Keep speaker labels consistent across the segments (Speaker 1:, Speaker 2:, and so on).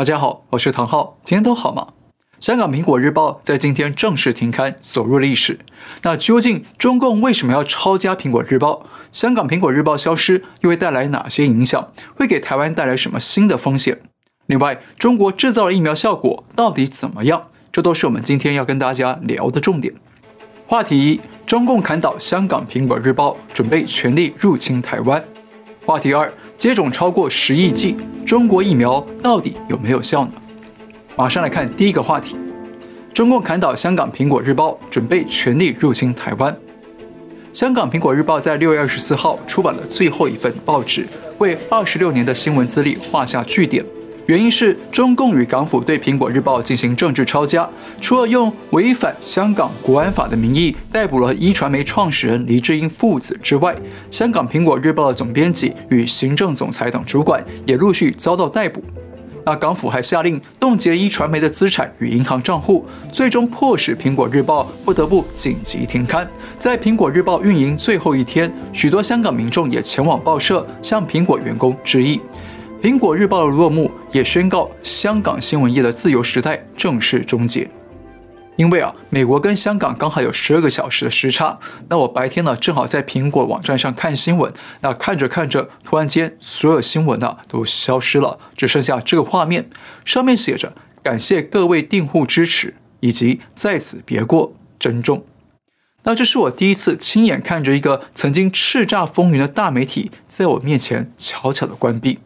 Speaker 1: 大家好，我是唐浩，今天都好吗？香港苹果日报在今天正式停刊，走入历史。那究竟中共为什么要抄家苹果日报？香港苹果日报消失又会带来哪些影响？会给台湾带来什么新的风险？另外，中国制造的疫苗效果到底怎么样？这都是我们今天要跟大家聊的重点。话题一：中共砍倒香港苹果日报，准备全力入侵台湾。话题二：接种超过十亿剂中国疫苗到底有没有效呢？马上来看第一个话题：中共砍倒香港苹果日报，准备全力入侵台湾。香港苹果日报在六月二十四号出版了最后一份报纸，为二十六年的新闻资历画下句点。原因是中共与港府对苹果日报进行政治抄家，除了用违反香港国安法的名义逮捕了一传媒创始人黎智英父子之外，香港苹果日报的总编辑与行政总裁等主管也陆续遭到逮捕。那港府还下令冻结一传媒的资产与银行账户，最终迫使苹果日报不得不紧急停刊。在苹果日报运营最后一天，许多香港民众也前往报社向苹果员工致意。苹果日报的落幕，也宣告香港新闻业的自由时代正式终结。因为啊，美国跟香港刚好有十二个小时的时差。那我白天呢，正好在苹果网站上看新闻。那看着看着，突然间所有新闻呢都消失了，只剩下这个画面，上面写着“感谢各位订户支持”以及“在此别过，珍重”。那这是我第一次亲眼看着一个曾经叱咤风云的大媒体，在我面前悄悄的关闭。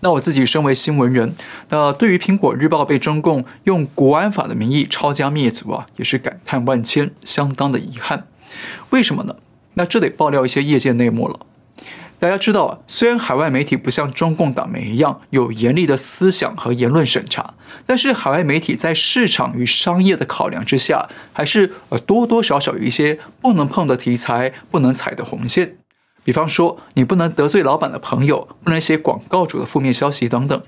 Speaker 1: 那我自己身为新闻人，那对于苹果日报被中共用国安法的名义抄家灭族啊，也是感叹万千，相当的遗憾。为什么呢？那这得爆料一些业界内幕了。大家知道，虽然海外媒体不像中共党媒一样有严厉的思想和言论审查，但是海外媒体在市场与商业的考量之下，还是呃多多少少有一些不能碰的题材，不能踩的红线。比方说，你不能得罪老板的朋友，不能写广告主的负面消息等等。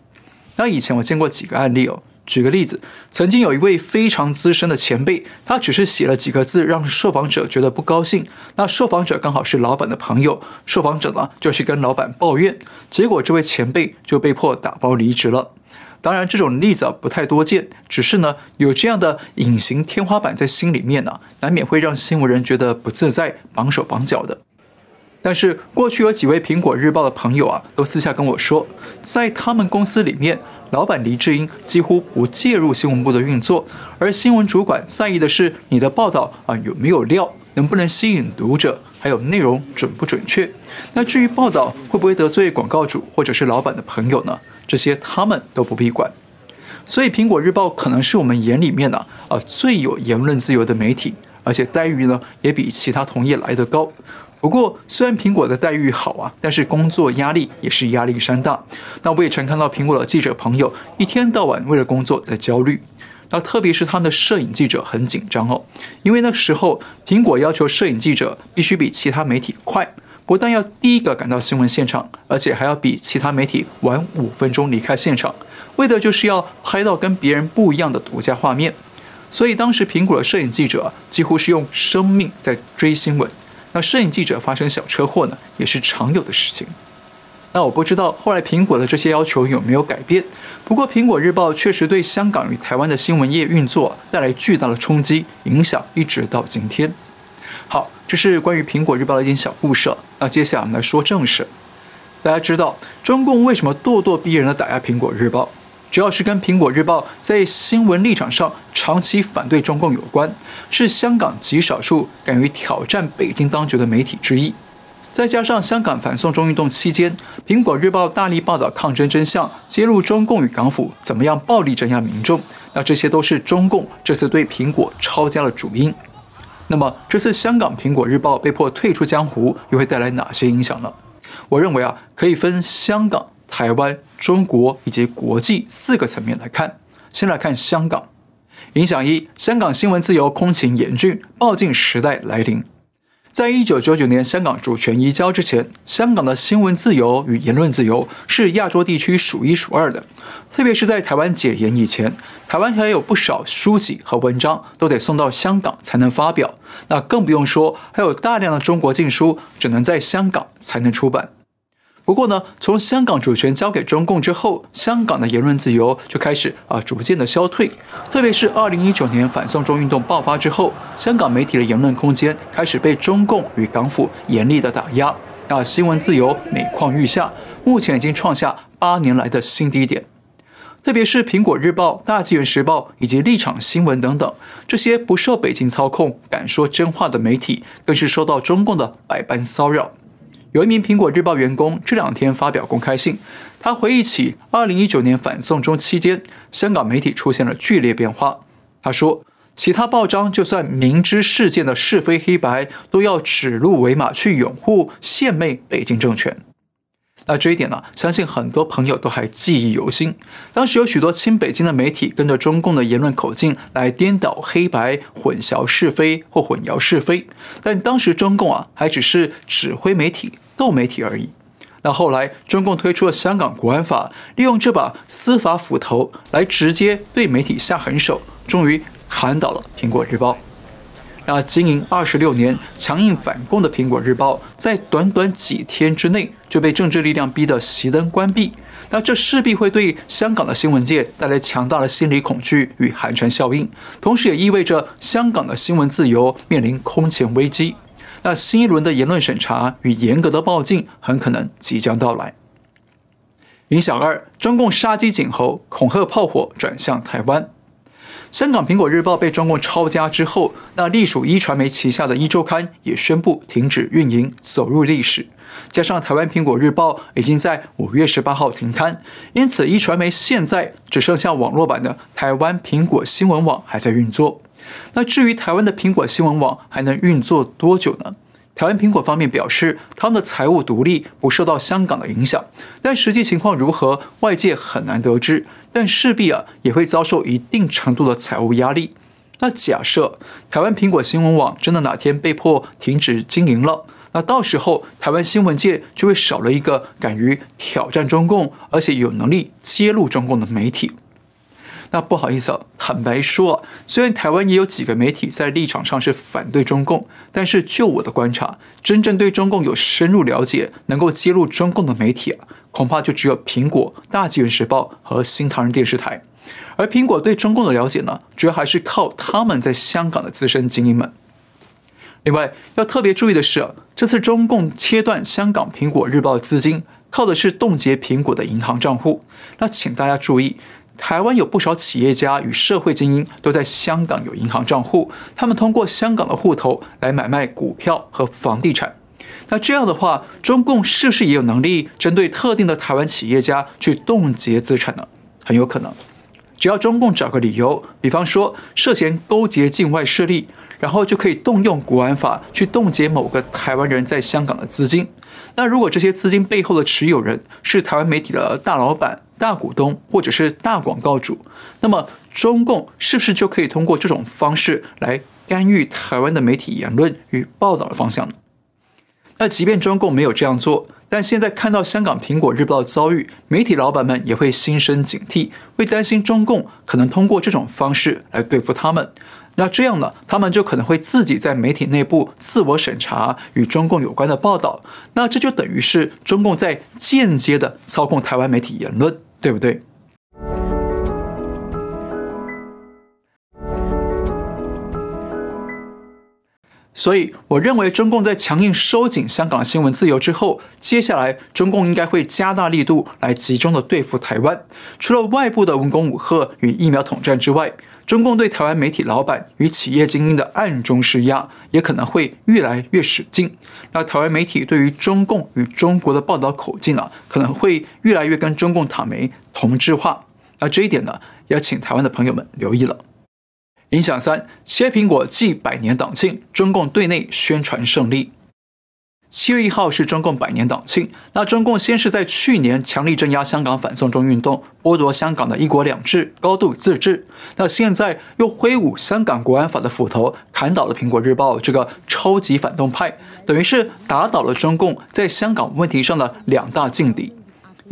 Speaker 1: 那以前我见过几个案例哦。举个例子，曾经有一位非常资深的前辈，他只是写了几个字，让受访者觉得不高兴。那受访者刚好是老板的朋友，受访者呢就去跟老板抱怨，结果这位前辈就被迫打包离职了。当然，这种例子不太多见，只是呢有这样的隐形天花板在心里面呢，难免会让新闻人觉得不自在，绑手绑脚的。但是过去有几位苹果日报的朋友啊，都私下跟我说，在他们公司里面，老板黎智英几乎不介入新闻部的运作，而新闻主管在意的是你的报道啊有没有料，能不能吸引读者，还有内容准不准确。那至于报道会不会得罪广告主或者是老板的朋友呢？这些他们都不必管。所以苹果日报可能是我们眼里面呢啊最有言论自由的媒体，而且待遇呢也比其他同业来得高。不过，虽然苹果的待遇好啊，但是工作压力也是压力山大。那我也曾看到苹果的记者朋友一天到晚为了工作在焦虑。那特别是他们的摄影记者很紧张哦，因为那时候苹果要求摄影记者必须比其他媒体快，不但要第一个赶到新闻现场，而且还要比其他媒体晚五分钟离开现场，为的就是要拍到跟别人不一样的独家画面。所以当时苹果的摄影记者几乎是用生命在追新闻。那摄影记者发生小车祸呢，也是常有的事情。那我不知道后来苹果的这些要求有没有改变。不过苹果日报确实对香港与台湾的新闻业运作带来巨大的冲击，影响一直到今天。好，这是关于苹果日报的一点小故事。那接下来我们来说正事。大家知道中共为什么咄咄逼人的打压苹果日报？主要是跟苹果日报在新闻立场上长期反对中共有关，是香港极少数敢于挑战北京当局的媒体之一。再加上香港反送中运动期间，苹果日报大力报道抗争真相，揭露中共与港府怎么样暴力镇压民众，那这些都是中共这次对苹果抄家的主因。那么这次香港苹果日报被迫退出江湖，又会带来哪些影响呢？我认为啊，可以分香港。台湾、中国以及国际四个层面来看，先来看香港。影响一：香港新闻自由空前严峻，报禁时代来临。在一九九九年香港主权移交之前，香港的新闻自由与言论自由是亚洲地区数一数二的。特别是在台湾解严以前，台湾还有不少书籍和文章都得送到香港才能发表，那更不用说还有大量的中国禁书只能在香港才能出版。不过呢，从香港主权交给中共之后，香港的言论自由就开始啊逐渐的消退。特别是二零一九年反送中运动爆发之后，香港媒体的言论空间开始被中共与港府严厉的打压，那新闻自由每况愈下，目前已经创下八年来的新低点。特别是《苹果日报》、《大纪元时报》以及《立场新闻》等等这些不受北京操控、敢说真话的媒体，更是受到中共的百般骚扰。有一名苹果日报员工这两天发表公开信，他回忆起二零一九年反送中期间，香港媒体出现了剧烈变化。他说，其他报章就算明知事件的是非黑白，都要指鹿为马去拥护献媚北京政权。那这一点呢，相信很多朋友都还记忆犹新。当时有许多亲北京的媒体跟着中共的言论口径来颠倒黑白、混淆是非或混淆是非，但当时中共啊还只是指挥媒体、斗媒体而已。那后来中共推出了香港国安法，利用这把司法斧头来直接对媒体下狠手，终于砍倒了苹果日报。那经营二十六年、强硬反共的《苹果日报》，在短短几天之内就被政治力量逼得熄灯关闭。那这势必会对香港的新闻界带来强大的心理恐惧与寒蝉效应，同时也意味着香港的新闻自由面临空前危机。那新一轮的言论审查与严格的报禁很可能即将到来。影响二：中共杀鸡儆猴，恐吓炮火转向台湾。香港《苹果日报》被中共抄家之后，那隶属壹传媒旗下的一周刊也宣布停止运营，走入历史。加上台湾《苹果日报》已经在五月十八号停刊，因此壹传媒现在只剩下网络版的台湾苹果新闻网还在运作。那至于台湾的苹果新闻网还能运作多久呢？台湾苹果方面表示，他们的财务独立，不受到香港的影响，但实际情况如何，外界很难得知。但势必啊，也会遭受一定程度的财务压力。那假设台湾苹果新闻网真的哪天被迫停止经营了，那到时候台湾新闻界就会少了一个敢于挑战中共，而且有能力揭露中共的媒体。那不好意思啊，坦白说，虽然台湾也有几个媒体在立场上是反对中共，但是就我的观察，真正对中共有深入了解、能够揭露中共的媒体啊，恐怕就只有苹果、大纪元时报和新唐人电视台。而苹果对中共的了解呢，主要还是靠他们在香港的资深精英们。另外要特别注意的是，这次中共切断香港苹果日报的资金，靠的是冻结苹果的银行账户。那请大家注意。台湾有不少企业家与社会精英都在香港有银行账户，他们通过香港的户头来买卖股票和房地产。那这样的话，中共是不是也有能力针对特定的台湾企业家去冻结资产呢？很有可能，只要中共找个理由，比方说涉嫌勾结境外势力，然后就可以动用国安法去冻结某个台湾人在香港的资金。那如果这些资金背后的持有人是台湾媒体的大老板、大股东或者是大广告主，那么中共是不是就可以通过这种方式来干预台湾的媒体言论与报道的方向呢？那即便中共没有这样做，但现在看到香港《苹果日报》遭遇，媒体老板们也会心生警惕，会担心中共可能通过这种方式来对付他们。那这样呢，他们就可能会自己在媒体内部自我审查与中共有关的报道，那这就等于是中共在间接的操控台湾媒体言论，对不对？所以，我认为中共在强硬收紧香港新闻自由之后，接下来中共应该会加大力度来集中的对付台湾，除了外部的文攻武吓与疫苗统战之外。中共对台湾媒体老板与企业精英的暗中施压，也可能会越来越使劲。那台湾媒体对于中共与中国的报道口径啊，可能会越来越跟中共塔梅同质化。那这一点呢，要请台湾的朋友们留意了。影响三：切苹果暨百年党庆，中共对内宣传胜利。七月一号是中共百年党庆。那中共先是在去年强力镇压香港反送中运动，剥夺香港的一国两制、高度自治。那现在又挥舞香港国安法的斧头，砍倒了苹果日报这个超级反动派，等于是打倒了中共在香港问题上的两大劲敌。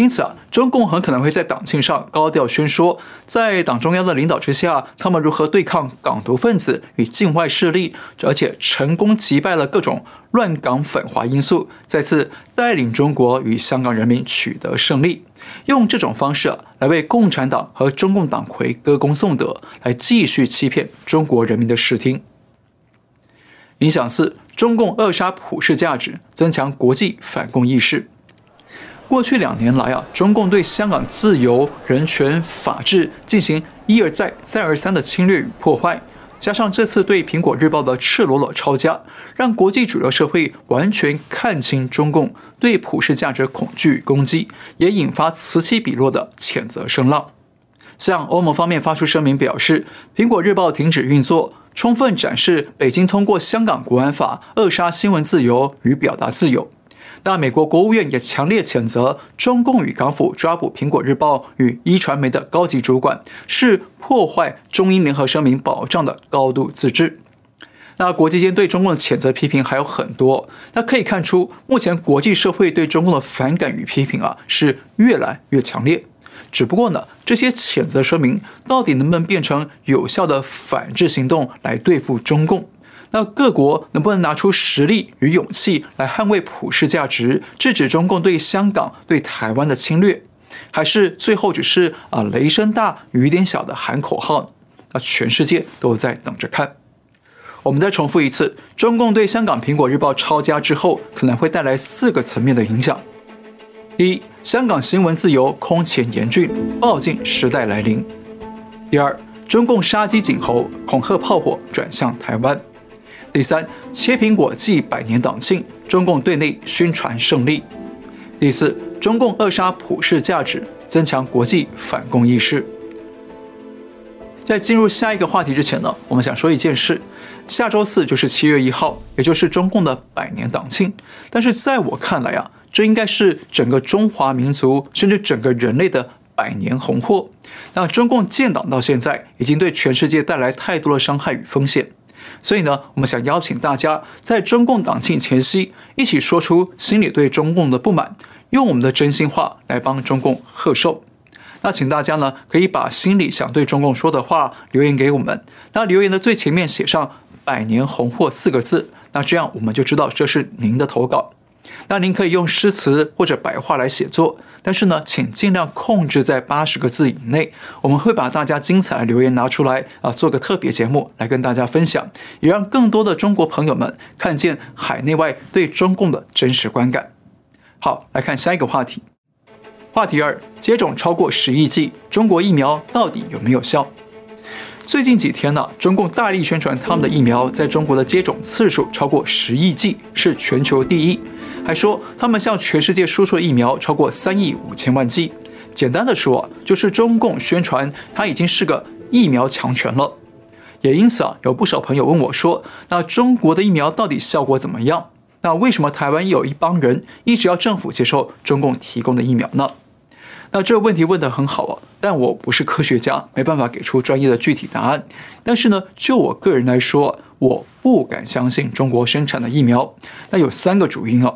Speaker 1: 因此啊，中共很可能会在党庆上高调宣说，在党中央的领导之下，他们如何对抗港独分子与境外势力，而且成功击败了各种乱港反华因素，再次带领中国与香港人民取得胜利。用这种方式，来为共产党和中共党魁歌功颂德，来继续欺骗中国人民的视听。影响四：中共扼杀普世价值，增强国际反共意识。过去两年来啊，中共对香港自由、人权、法治进行一而再、再而三的侵略与破坏，加上这次对《苹果日报》的赤裸裸抄家，让国际主流社会完全看清中共对普世价值恐惧与攻击，也引发此起彼落的谴责声浪。向欧盟方面发出声明表示，《苹果日报》停止运作，充分展示北京通过香港国安法扼杀新闻自由与表达自由。那美国国务院也强烈谴责中共与港府抓捕苹果日报与一传媒的高级主管，是破坏中英联合声明保障的高度自治。那国际间对中共的谴责批评还有很多，那可以看出，目前国际社会对中共的反感与批评啊是越来越强烈。只不过呢，这些谴责声明到底能不能变成有效的反制行动来对付中共？那各国能不能拿出实力与勇气来捍卫普世价值，制止中共对香港、对台湾的侵略，还是最后只是啊雷声大雨点小的喊口号？那全世界都在等着看。我们再重复一次，中共对香港《苹果日报》抄家之后，可能会带来四个层面的影响：第一，香港新闻自由空前严峻，报禁时代来临；第二，中共杀鸡儆猴，恐吓炮火转向台湾。第三，切苹果祭百年党庆，中共对内宣传胜利。第四，中共扼杀普世价值，增强国际反共意识。在进入下一个话题之前呢，我们想说一件事：下周四就是七月一号，也就是中共的百年党庆。但是在我看来啊，这应该是整个中华民族甚至整个人类的百年红祸。那中共建党到现在，已经对全世界带来太多的伤害与风险。所以呢，我们想邀请大家在中共党庆前夕，一起说出心里对中共的不满，用我们的真心话来帮中共贺寿。那请大家呢，可以把心里想对中共说的话留言给我们。那留言的最前面写上“百年红祸”四个字，那这样我们就知道这是您的投稿。那您可以用诗词或者白话来写作。但是呢，请尽量控制在八十个字以内。我们会把大家精彩的留言拿出来啊，做个特别节目来跟大家分享，也让更多的中国朋友们看见海内外对中共的真实观感。好，来看下一个话题。话题二：接种超过十亿剂中国疫苗到底有没有效？最近几天呢，中共大力宣传他们的疫苗在中国的接种次数超过十亿剂，是全球第一。还说他们向全世界输出的疫苗超过三亿五千万剂。简单的说，就是中共宣传它已经是个疫苗强权了。也因此啊，有不少朋友问我说：“那中国的疫苗到底效果怎么样？那为什么台湾有一帮人一直要政府接受中共提供的疫苗呢？”那这个问题问得很好啊，但我不是科学家，没办法给出专业的具体答案。但是呢，就我个人来说，我不敢相信中国生产的疫苗。那有三个主因啊。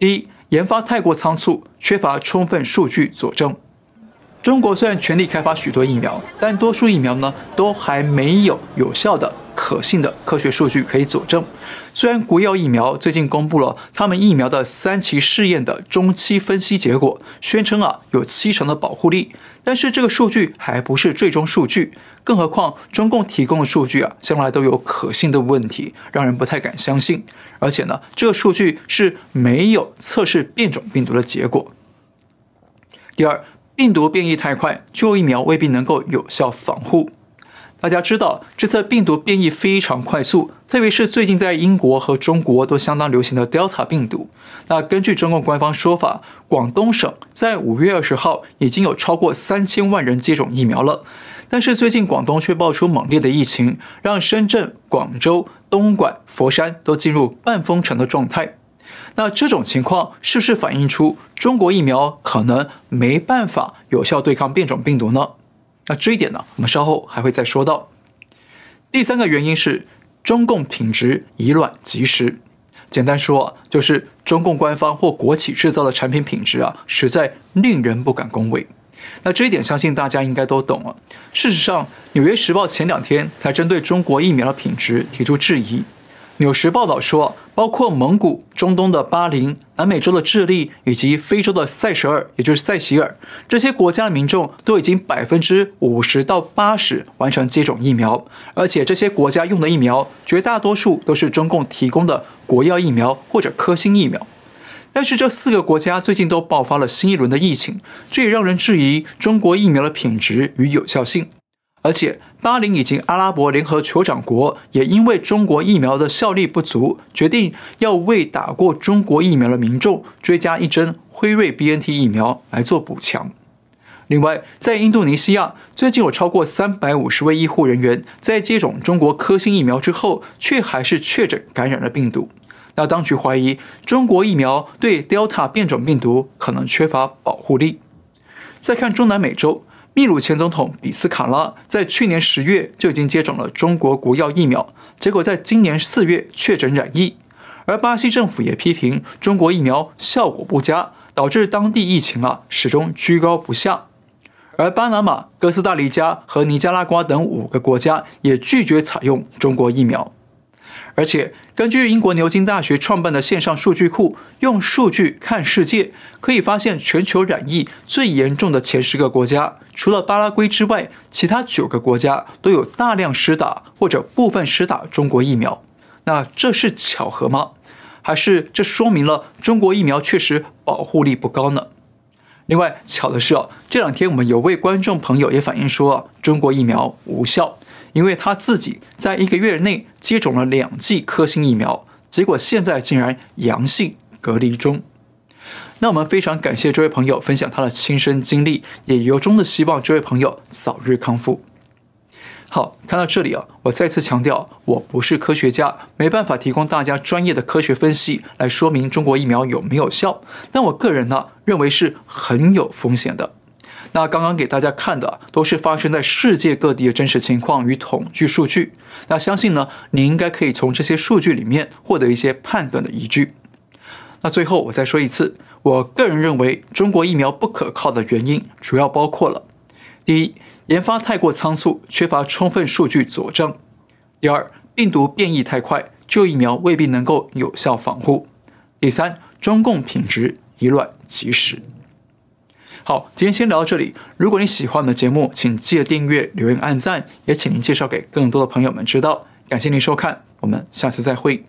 Speaker 1: 第一，研发太过仓促，缺乏充分数据佐证。中国虽然全力开发许多疫苗，但多数疫苗呢都还没有有效的、可信的科学数据可以佐证。虽然国药疫苗最近公布了他们疫苗的三期试验的中期分析结果，宣称啊有七成的保护力，但是这个数据还不是最终数据。更何况中共提供的数据啊，向来都有可信的问题，让人不太敢相信。而且呢，这个数据是没有测试变种病毒的结果。第二，病毒变异太快，旧疫苗未必能够有效防护。大家知道，这次病毒变异非常快速，特别是最近在英国和中国都相当流行的 Delta 病毒。那根据中共官方说法，广东省在五月二十号已经有超过三千万人接种疫苗了。但是最近广东却爆出猛烈的疫情，让深圳、广州、东莞、佛山都进入半封城的状态。那这种情况是不是反映出中国疫苗可能没办法有效对抗变种病毒呢？那这一点呢，我们稍后还会再说到。第三个原因是中共品质以卵击石。简单说，就是中共官方或国企制造的产品品质啊，实在令人不敢恭维。那这一点，相信大家应该都懂了。事实上，《纽约时报》前两天才针对中国疫苗的品质提出质疑。纽时报道说，包括蒙古、中东的巴林、南美洲的智利以及非洲的塞舌尔，也就是塞西尔，这些国家的民众都已经百分之五十到八十完成接种疫苗，而且这些国家用的疫苗绝大多数都是中共提供的国药疫苗或者科兴疫苗。但是这四个国家最近都爆发了新一轮的疫情，这也让人质疑中国疫苗的品质与有效性。而且，巴林以及阿拉伯联合酋长国也因为中国疫苗的效力不足，决定要为打过中国疫苗的民众追加一针辉瑞 BNT 疫苗来做补强。另外，在印度尼西亚，最近有超过三百五十位医护人员在接种中国科兴疫苗之后，却还是确诊感染了病毒。那当局怀疑中国疫苗对 Delta 变种病毒可能缺乏保护力。再看中南美洲。秘鲁前总统比斯卡拉在去年十月就已经接种了中国国药疫苗，结果在今年四月确诊染疫。而巴西政府也批评中国疫苗效果不佳，导致当地疫情啊始终居高不下。而巴拿马、哥斯达黎加和尼加拉瓜等五个国家也拒绝采用中国疫苗。而且，根据英国牛津大学创办的线上数据库，用数据看世界，可以发现全球染疫最严重的前十个国家，除了巴拉圭之外，其他九个国家都有大量施打或者部分施打中国疫苗。那这是巧合吗？还是这说明了中国疫苗确实保护力不高呢？另外，巧的是哦，这两天我们有位观众朋友也反映说，中国疫苗无效。因为他自己在一个月内接种了两剂科兴疫苗，结果现在竟然阳性隔离中。那我们非常感谢这位朋友分享他的亲身经历，也由衷的希望这位朋友早日康复。好，看到这里啊，我再次强调，我不是科学家，没办法提供大家专业的科学分析来说明中国疫苗有没有效。但我个人呢，认为是很有风险的。那刚刚给大家看的都是发生在世界各地的真实情况与统计数据。那相信呢，你应该可以从这些数据里面获得一些判断的依据。那最后我再说一次，我个人认为中国疫苗不可靠的原因主要包括了：第一，研发太过仓促，缺乏充分数据佐证；第二，病毒变异太快，旧疫苗未必能够有效防护；第三，中共品质以卵击石。好，今天先聊到这里。如果你喜欢我们的节目，请记得订阅、留言、按赞，也请您介绍给更多的朋友们知道。感谢您收看，我们下次再会。